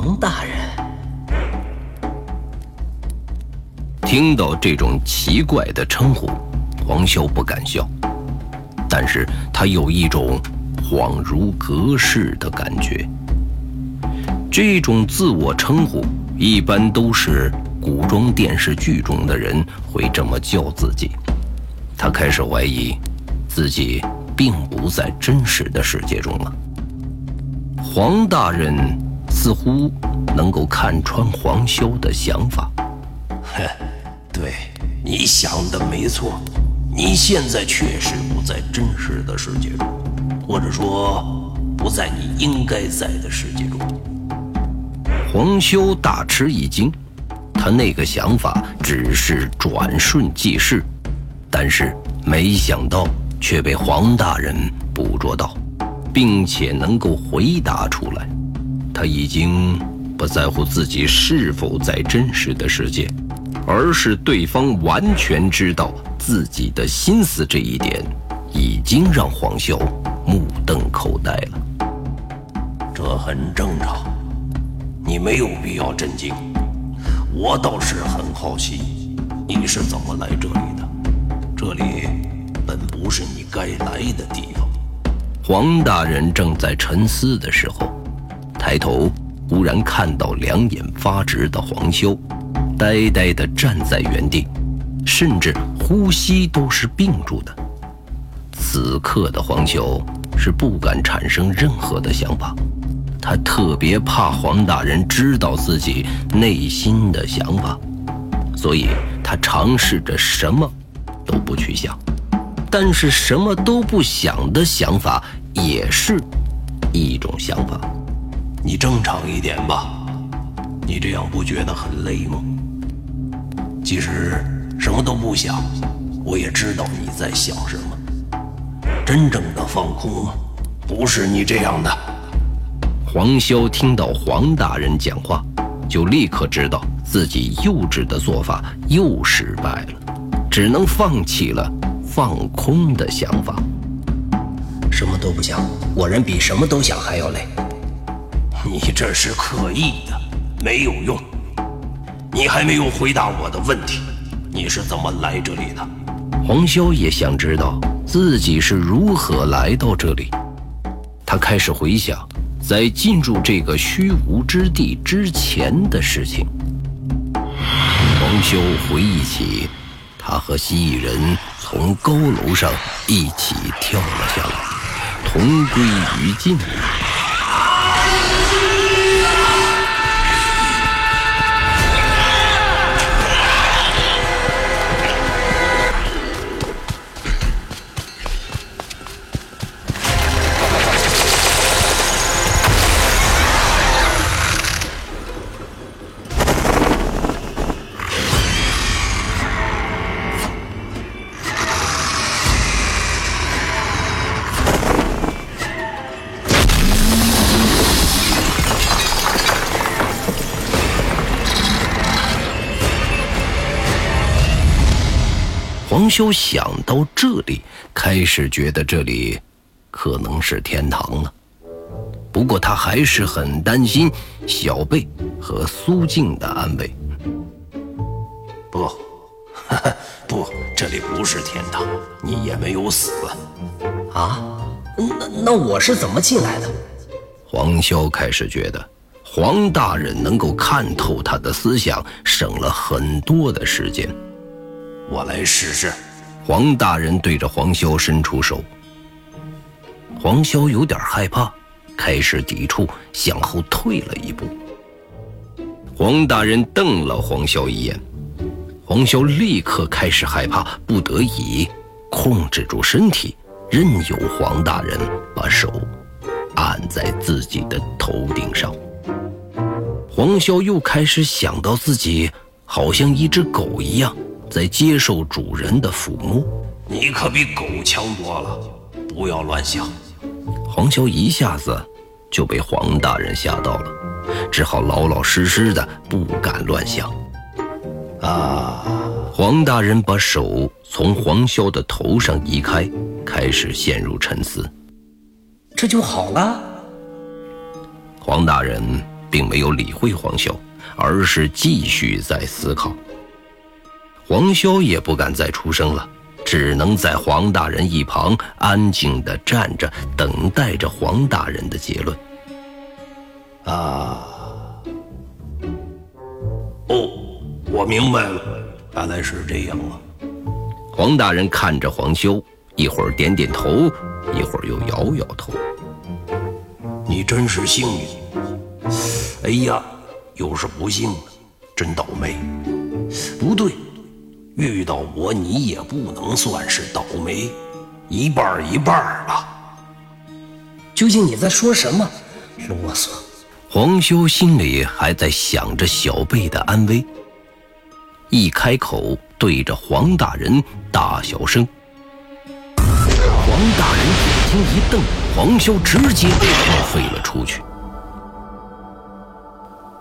黄大人。听到这种奇怪的称呼，黄潇不敢笑，但是他有一种恍如隔世的感觉。这种自我称呼一般都是古装电视剧中的人会这么叫自己。他开始怀疑自己并不在真实的世界中了。黄大人似乎能够看穿黄潇的想法。哼，对，你想的没错，你现在确实不在真实的世界中，或者说不在你应该在的世界中。黄修大吃一惊，他那个想法只是转瞬即逝，但是没想到却被黄大人捕捉到，并且能够回答出来。他已经不在乎自己是否在真实的世界，而是对方完全知道自己的心思这一点，已经让黄潇目瞪口呆了。这很正常。你没有必要震惊，我倒是很好奇，你是怎么来这里的？这里本不是你该来的地方。黄大人正在沉思的时候，抬头忽然看到两眼发直的黄修，呆呆地站在原地，甚至呼吸都是并住的。此刻的黄修是不敢产生任何的想法。他特别怕黄大人知道自己内心的想法，所以他尝试着什么都不去想。但是什么都不想的想法也是一种想法。你正常一点吧，你这样不觉得很累吗？其实什么都不想，我也知道你在想什么。真正的放空，不是你这样的。黄潇听到黄大人讲话，就立刻知道自己幼稚的做法又失败了，只能放弃了放空的想法。什么都不想，我人比什么都想还要累。你这是刻意的，没有用。你还没有回答我的问题，你是怎么来这里的？黄潇也想知道自己是如何来到这里，他开始回想。在进入这个虚无之地之前的事情，黄修回忆起，他和蜥蜴人从高楼上一起跳了下来，同归于尽。黄修想到这里，开始觉得这里可能是天堂了。不过他还是很担心小贝和苏静的安危。不，不，这里不是天堂，你也没有死。啊？那那我是怎么进来的？黄潇开始觉得黄大人能够看透他的思想，省了很多的时间。我来试试。黄大人对着黄潇伸出手。黄潇有点害怕，开始抵触，向后退了一步。黄大人瞪了黄潇一眼，黄潇立刻开始害怕，不得已控制住身体，任由黄大人把手按在自己的头顶上。黄潇又开始想到自己好像一只狗一样。在接受主人的抚摸，你可比狗强多了，不要乱想。黄潇一下子就被黄大人吓到了，只好老老实实的，不敢乱想。啊！黄大人把手从黄潇的头上移开，开始陷入沉思。这就好了。黄大人并没有理会黄潇，而是继续在思考。黄潇也不敢再出声了，只能在黄大人一旁安静地站着，等待着黄大人的结论。啊，哦，我明白了，原来是这样啊。黄大人看着黄修，一会儿点点头，一会儿又摇摇头。你真是幸运。哎呀，又是不幸了，真倒霉。不对。遇到我，你也不能算是倒霉，一半一半吧。究竟你在说什么？啰嗦！黄修心里还在想着小贝的安危，一开口对着黄大人大小声。黄大人眼睛一瞪，黄修直接飞了出去。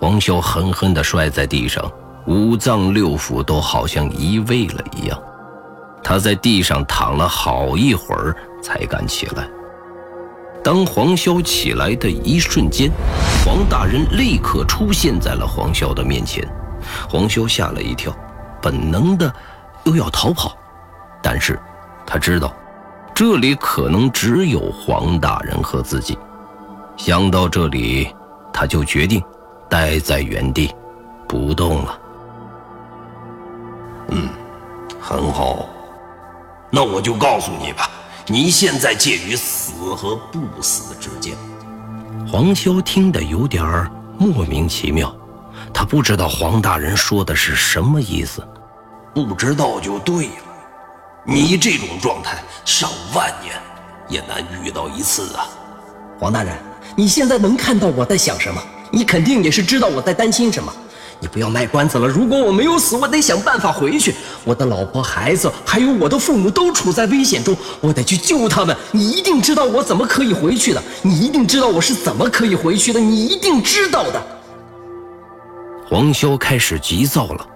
黄修狠狠地摔在地上。五脏六腑都好像移位了一样，他在地上躺了好一会儿才敢起来。当黄潇起来的一瞬间，黄大人立刻出现在了黄潇的面前。黄潇吓了一跳，本能的又要逃跑，但是他知道这里可能只有黄大人和自己。想到这里，他就决定待在原地不动了。嗯，很好。那我就告诉你吧，你现在介于死和不死之间。黄潇听得有点莫名其妙，他不知道黄大人说的是什么意思。不知道就对了。你这种状态，上万年也难遇到一次啊。黄大人，你现在能看到我在想什么？你肯定也是知道我在担心什么。你不要卖关子了。如果我没有死，我得想办法回去。我的老婆、孩子，还有我的父母都处在危险中，我得去救他们。你一定知道我怎么可以回去的。你一定知道我是怎么可以回去的。你一定知道的。黄潇开始急躁了。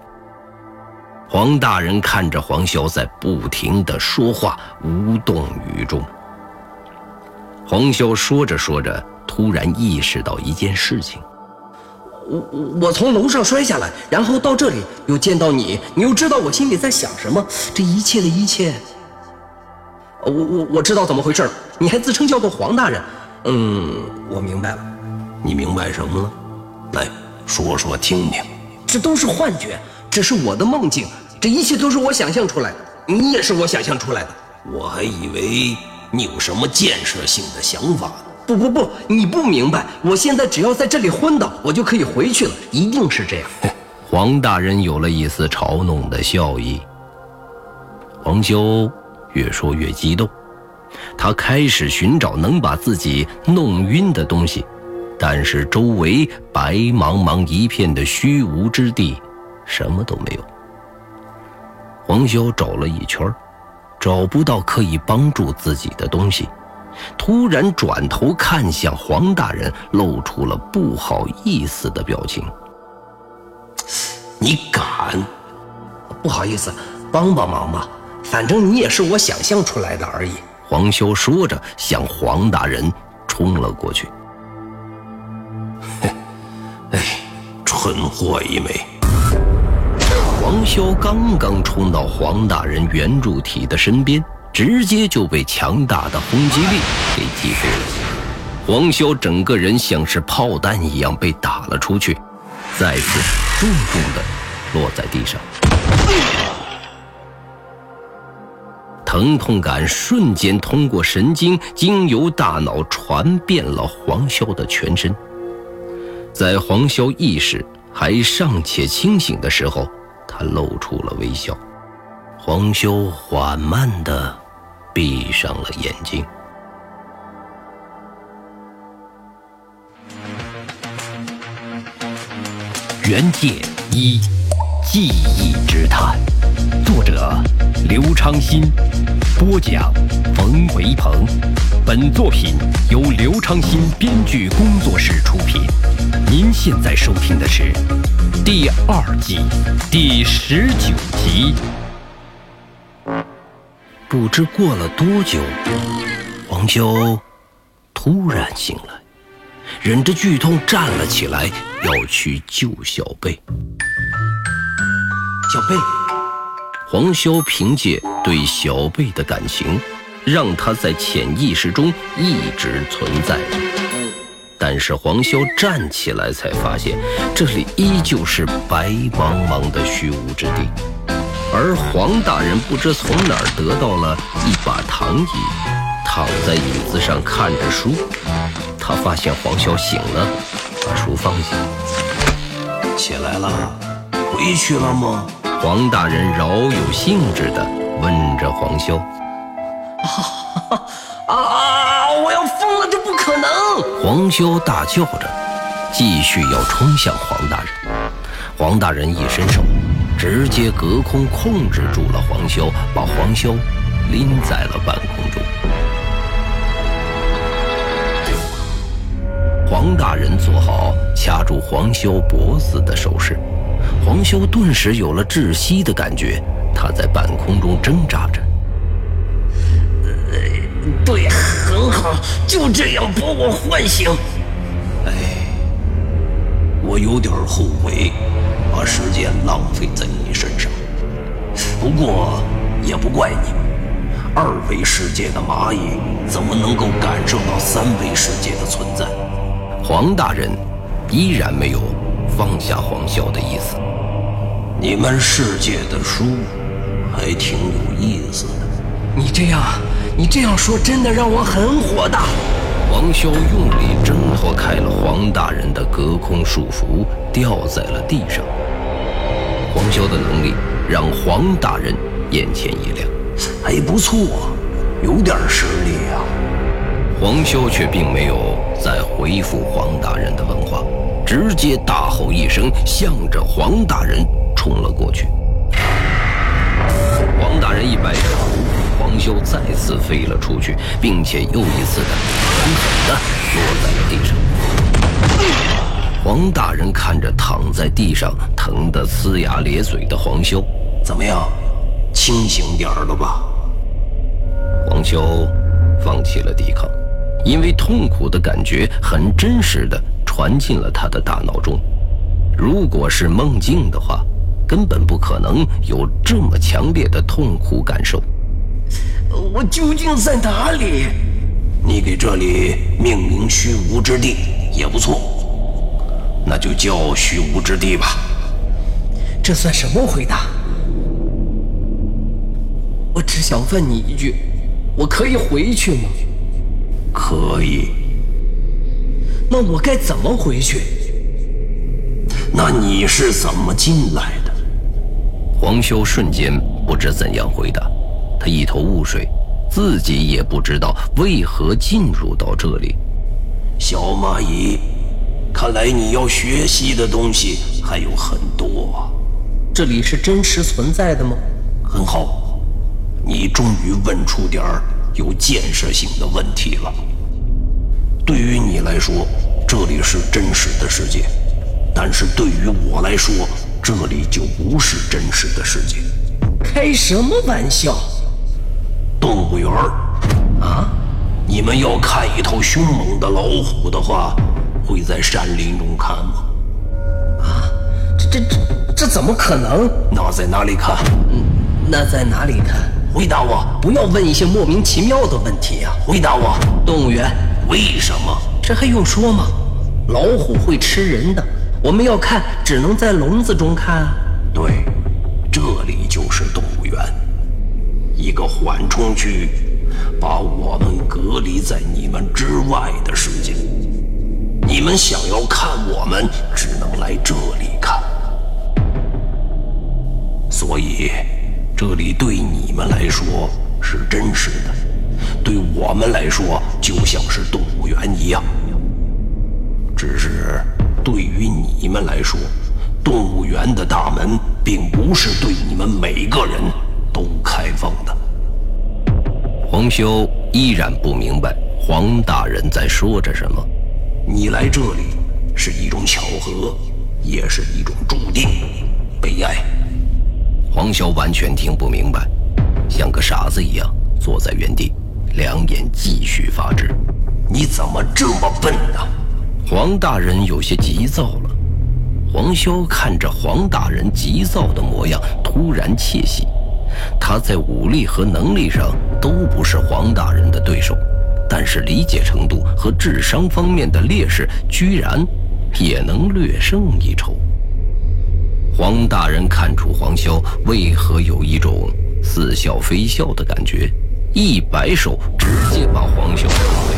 黄大人看着黄潇在不停的说话，无动于衷。黄潇说着说着，突然意识到一件事情。我我从楼上摔下来，然后到这里又见到你，你又知道我心里在想什么？这一切的一切，我我我知道怎么回事了你还自称叫做黄大人，嗯，我明白了。你明白什么了？来说说听听。这都是幻觉，只是我的梦境，这一切都是我想象出来的。你也是我想象出来的。我还以为你有什么建设性的想法呢。不不不，你不明白。我现在只要在这里昏倒，我就可以回去了。一定是这样。黄大人有了一丝嘲弄的笑意。黄修越说越激动，他开始寻找能把自己弄晕的东西，但是周围白茫茫一片的虚无之地，什么都没有。黄修找了一圈，找不到可以帮助自己的东西。突然转头看向黄大人，露出了不好意思的表情。你敢？不好意思，帮帮忙吧，反正你也是我想象出来的而已。黄修说着，向黄大人冲了过去。哎，蠢货一枚！黄修刚刚冲到黄大人圆柱体的身边。直接就被强大的轰击力给击飞了，黄潇整个人像是炮弹一样被打了出去，再次重重的落在地上，疼痛感瞬间通过神经经由大脑传遍了黄潇的全身。在黄潇意识还尚且清醒的时候，他露出了微笑。黄潇缓慢的。闭上了眼睛。原界一记忆之谈，作者刘昌新，播讲冯维鹏。本作品由刘昌新编剧工作室出品。您现在收听的是第二季第十九集。不知过了多久，黄修突然醒来，忍着剧痛站了起来，要去救小贝。小贝，黄潇凭借对小贝的感情，让他在潜意识中一直存在着。但是黄潇站起来才发现，这里依旧是白茫茫的虚无之地。而黄大人不知从哪儿得到了一把躺椅，躺在椅子上看着书。他发现黄潇醒了，把书放下。起来了，回去了吗？黄大人饶有兴致地问着黄潇。啊啊！我要疯了，这不可能！黄潇大叫着，继续要冲向黄大人。黄大人一伸手，直接隔空控制住了黄潇，把黄潇拎在了半空中。黄大人做好掐住黄潇脖子的手势，黄潇顿时有了窒息的感觉，他在半空中挣扎着。对，很好，就这样把我唤醒。哎，我有点后悔把时间浪费在你身上，不过也不怪你们。二维世界的蚂蚁怎么能够感受到三维世界的存在？黄大人依然没有放下黄潇的意思。你们世界的书还挺有意思的。你这样，你这样说真的让我很火大。黄潇用力挣脱开了黄大人的隔空束缚，掉在了地上。黄潇的能力让黄大人眼前一亮，还不错，有点实力啊。黄潇却并没有再回复黄大人的问话，直接大吼一声，向着黄大人冲了过去。黄大人一摆手，黄潇再次飞了出去，并且又一次的狠狠的落在了地上。黄大人看着躺在地上疼得呲牙咧嘴的黄修，怎么样，清醒点了吧？黄修放弃了抵抗。因为痛苦的感觉很真实的传进了他的大脑中，如果是梦境的话，根本不可能有这么强烈的痛苦感受。我究竟在哪里？你给这里命名虚无之地也不错，那就叫虚无之地吧。这算什么回答？我只想问你一句，我可以回去吗？可以，那我该怎么回去？那你是怎么进来的？黄修瞬间不知怎样回答，他一头雾水，自己也不知道为何进入到这里。小蚂蚁，看来你要学习的东西还有很多。这里是真实存在的吗？很好，你终于问出点儿。有建设性的问题了。对于你来说，这里是真实的世界；但是对于我来说，这里就不是真实的世界。开什么玩笑？动物园儿啊？你们要看一头凶猛的老虎的话，会在山林中看吗？啊？这这这这怎么可能？那在哪里看？嗯，那在哪里看？回答我！不要问一些莫名其妙的问题啊！回答我！动物园？为什么？这还用说吗？老虎会吃人的，我们要看，只能在笼子中看啊！对，这里就是动物园，一个缓冲区，把我们隔离在你们之外的世界。你们想要看我们，只能来这里看。所以。这里对你们来说是真实的，对我们来说就像是动物园一样。只是对于你们来说，动物园的大门并不是对你们每个人都开放的。黄修依然不明白黄大人在说着什么。你来这里是一种巧合，也是一种注定，悲哀。黄潇完全听不明白，像个傻子一样坐在原地，两眼继续发直。你怎么这么笨呢？黄大人有些急躁了。黄潇看着黄大人急躁的模样，突然窃喜。他在武力和能力上都不是黄大人的对手，但是理解程度和智商方面的劣势，居然也能略胜一筹。黄大人看出黄潇为何有一种似笑非笑的感觉，一摆手，直接把黄潇推飞。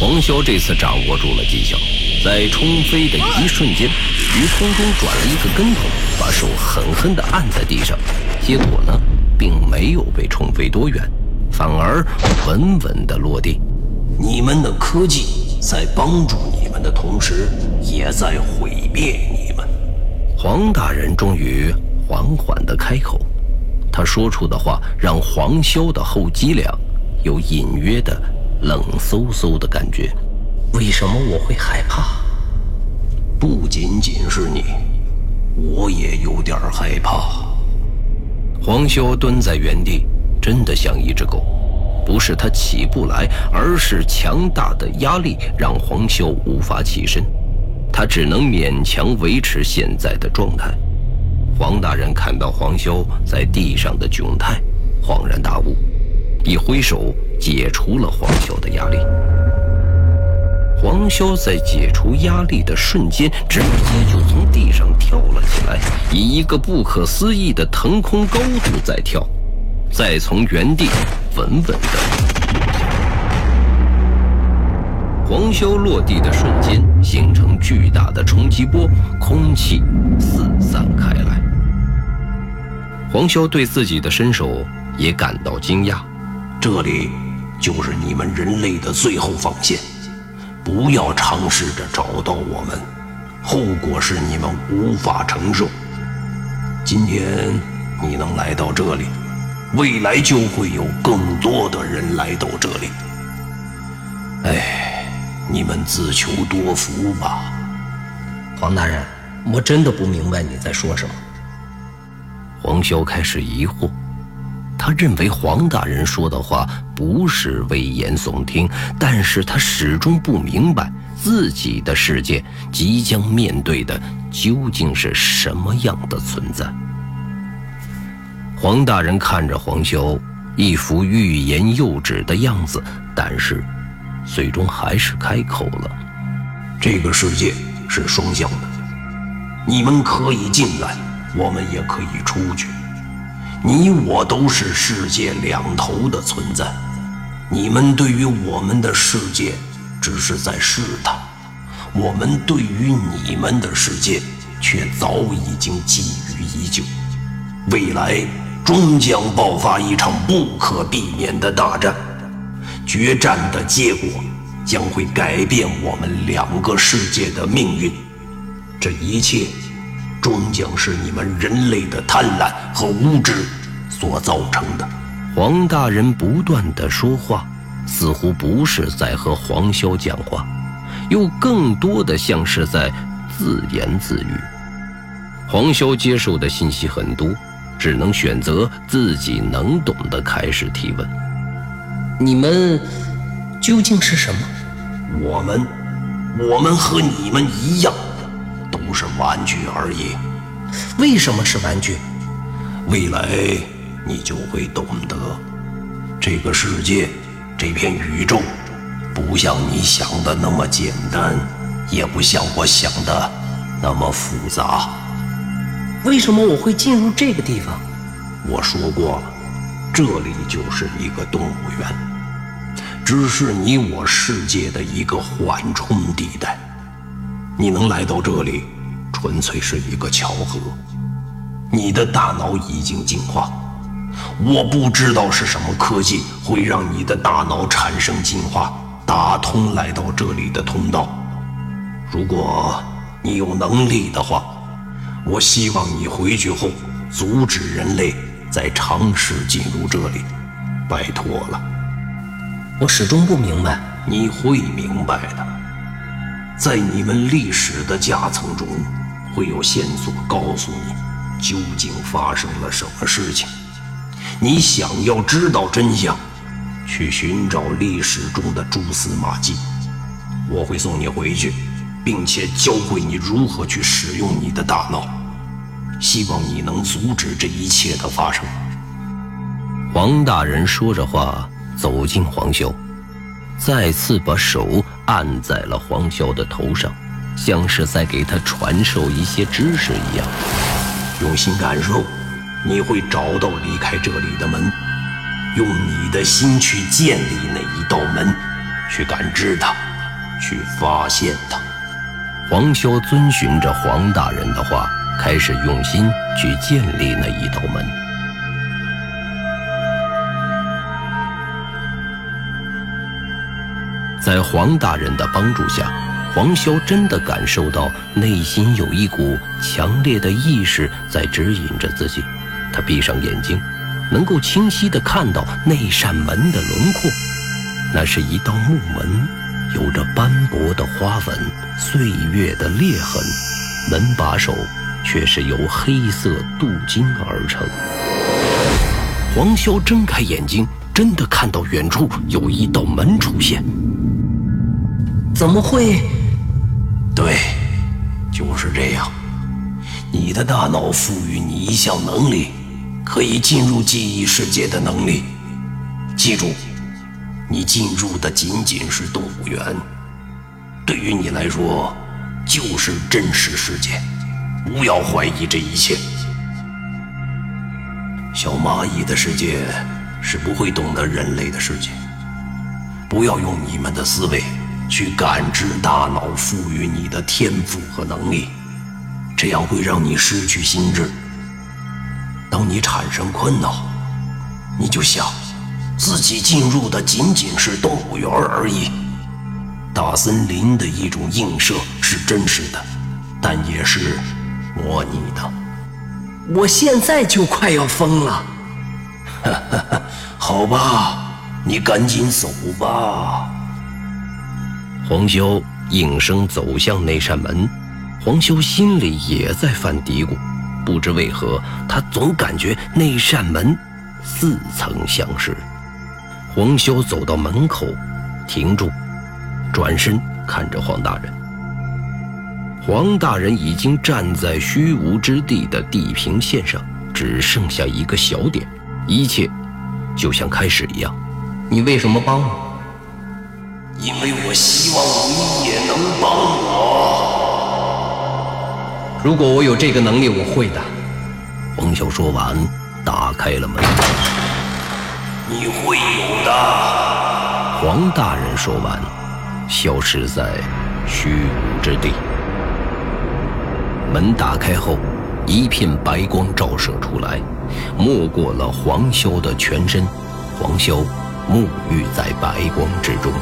黄潇这次掌握住了技巧，在冲飞的一瞬间，于空中转了一个跟头，把手狠狠地按在地上。结果呢，并没有被冲飞多远，反而稳稳的落地。你们的科技在帮助你们的同时，也在毁灭你们。黄大人终于缓缓的开口，他说出的话让黄潇的后脊梁有隐约的。冷飕飕的感觉，为什么我会害怕？不仅仅是你，我也有点害怕。黄修蹲在原地，真的像一只狗。不是他起不来，而是强大的压力让黄修无法起身，他只能勉强维持现在的状态。黄大人看到黄修在地上的窘态，恍然大悟。一挥手，解除了黄潇的压力。黄潇在解除压力的瞬间，直接就从地上跳了起来，以一个不可思议的腾空高度在跳，再从原地稳稳的。黄潇落地的瞬间，形成巨大的冲击波，空气四散开来。黄潇对自己的身手也感到惊讶。这里就是你们人类的最后防线，不要尝试着找到我们，后果是你们无法承受。今天你能来到这里，未来就会有更多的人来到这里。哎，你们自求多福吧。黄大人，我真的不明白你在说什么。黄潇开始疑惑。他认为黄大人说的话不是危言耸听，但是他始终不明白自己的世界即将面对的究竟是什么样的存在。黄大人看着黄修，一副欲言又止的样子，但是最终还是开口了：“这个世界是双向的，你们可以进来，我们也可以出去。”你我都是世界两头的存在，你们对于我们的世界只是在试探，我们对于你们的世界却早已经觊觎已久。未来终将爆发一场不可避免的大战，决战的结果将会改变我们两个世界的命运。这一切。终将是你们人类的贪婪和无知所造成的。黄大人不断的说话，似乎不是在和黄潇讲话，又更多的像是在自言自语。黄潇接受的信息很多，只能选择自己能懂的开始提问。你们究竟是什么？我们，我们和你们一样。是玩具而已。为什么是玩具？未来你就会懂得，这个世界，这片宇宙，不像你想的那么简单，也不像我想的那么复杂。为什么我会进入这个地方？我说过了，这里就是一个动物园，只是你我世界的一个缓冲地带。你能来到这里，纯粹是一个巧合。你的大脑已经进化，我不知道是什么科技会让你的大脑产生进化，打通来到这里的通道。如果你有能力的话，我希望你回去后阻止人类再尝试进入这里。拜托了。我始终不明白，你会明白的。在你们历史的夹层中，会有线索告诉你究竟发生了什么事情。你想要知道真相，去寻找历史中的蛛丝马迹。我会送你回去，并且教会你如何去使用你的大脑。希望你能阻止这一切的发生。黄大人说着话，走进黄潇，再次把手按在了黄潇的头上，像是在给他传授一些知识一样。用心感受，你会找到离开这里的门。用你的心去建立那一道门，去感知它，去发现它。黄潇遵循着黄大人的话，开始用心去建立那一道门。在黄大人的帮助下，黄潇真的感受到内心有一股强烈的意识在指引着自己。他闭上眼睛，能够清晰地看到那扇门的轮廓。那是一道木门，有着斑驳的花纹、岁月的裂痕，门把手却是由黑色镀金而成。黄潇睁开眼睛，真的看到远处有一道门出现。怎么会？对，就是这样。你的大脑赋予你一项能力，可以进入记忆世界的能力。记住，你进入的仅仅是动物园，对于你来说就是真实世界。不要怀疑这一切。小蚂蚁的世界是不会懂得人类的世界。不要用你们的思维。去感知大脑赋予你的天赋和能力，这样会让你失去心智。当你产生困扰，你就想，自己进入的仅仅是动物园而已。大森林的一种映射是真实的，但也是模拟的。我现在就快要疯了。哈哈，好吧，你赶紧走吧。黄修应声走向那扇门，黄修心里也在犯嘀咕，不知为何，他总感觉那扇门似曾相识。黄修走到门口，停住，转身看着黄大人。黄大人已经站在虚无之地的地平线上，只剩下一个小点，一切就像开始一样。你为什么帮我？因为我希望你也能帮我。如果我有这个能力，我会的。黄潇说完，打开了门。你会有的。黄大人说完，消失在虚无之地。门打开后，一片白光照射出来，没过了黄潇的全身。黄潇沐浴在白光之中。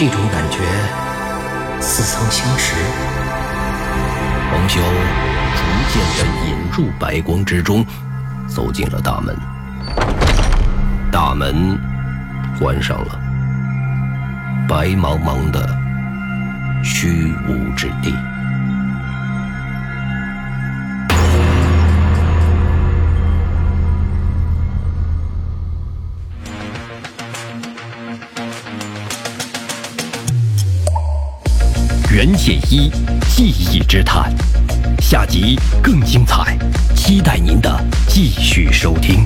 这种感觉似曾相识。王潇逐渐的引入白光之中，走进了大门。大门关上了，白茫茫的虚无之地。袁解一，记忆之谈，下集更精彩，期待您的继续收听。